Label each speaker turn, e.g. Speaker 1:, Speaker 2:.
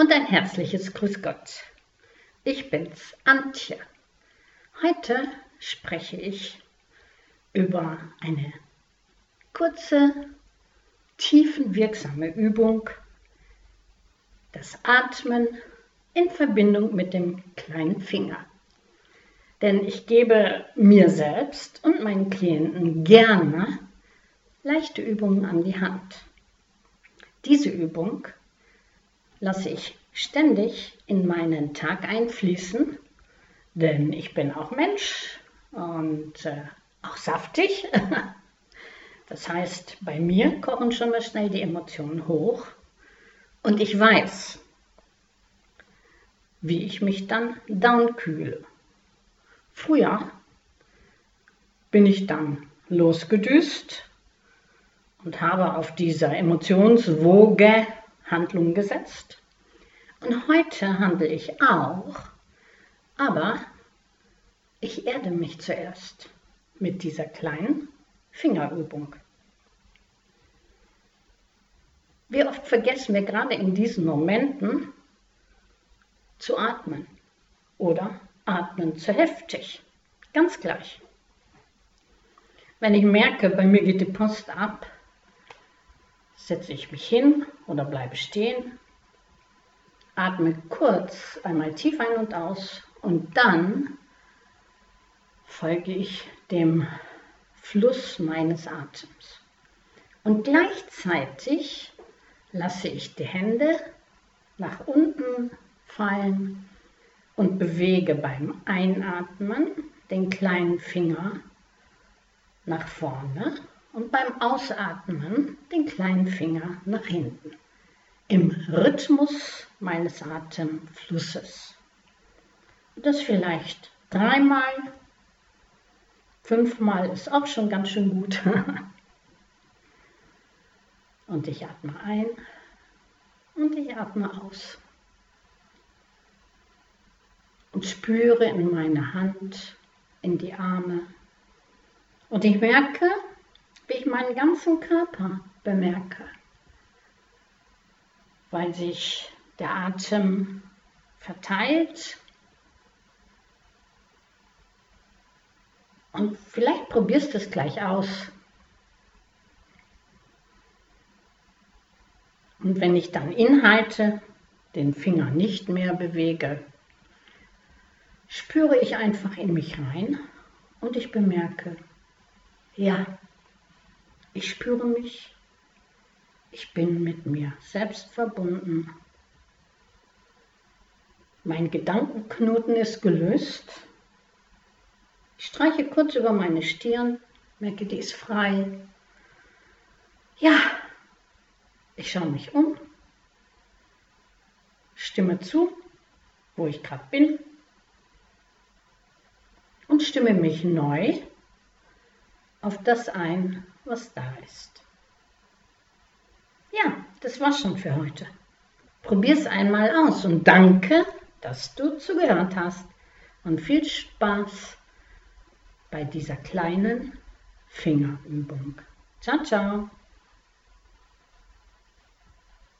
Speaker 1: und ein herzliches Grüß Gott. Ich bin's, Antje. Heute spreche ich über eine kurze, tiefenwirksame Übung, das Atmen in Verbindung mit dem kleinen Finger. Denn ich gebe mir selbst und meinen Klienten gerne leichte Übungen an die Hand. Diese Übung lasse ich ständig in meinen Tag einfließen, denn ich bin auch Mensch und äh, auch saftig. Das heißt, bei mir kochen schon mal schnell die Emotionen hoch und ich weiß, wie ich mich dann downkühle. Früher bin ich dann losgedüst und habe auf dieser Emotionswoge Handlung gesetzt. Und heute handle ich auch, aber ich erde mich zuerst mit dieser kleinen Fingerübung. Wie oft vergessen wir gerade in diesen Momenten zu atmen oder atmen zu heftig. Ganz gleich. Wenn ich merke, bei mir geht die Post ab, setze ich mich hin oder bleibe stehen, atme kurz einmal tief ein und aus und dann folge ich dem Fluss meines Atems. Und gleichzeitig lasse ich die Hände nach unten fallen und bewege beim Einatmen den kleinen Finger nach vorne und beim Ausatmen den kleinen Finger nach hinten. Im Rhythmus meines Atemflusses. Das vielleicht dreimal, fünfmal ist auch schon ganz schön gut. Und ich atme ein und ich atme aus. Und spüre in meine Hand, in die Arme. Und ich merke, wie ich meinen ganzen Körper bemerke, weil sich der Atem verteilt. Und vielleicht probierst du es gleich aus. Und wenn ich dann inhalte, den Finger nicht mehr bewege, spüre ich einfach in mich rein und ich bemerke, ja, ich spüre mich, ich bin mit mir selbst verbunden. Mein Gedankenknoten ist gelöst. Ich streiche kurz über meine Stirn, merke, die ist frei. Ja, ich schaue mich um, stimme zu, wo ich gerade bin und stimme mich neu auf das ein, was da ist. Ja, das war's schon für heute. Probier's einmal aus und danke, dass du zugehört hast. Und viel Spaß bei dieser kleinen Fingerübung. Ciao, ciao.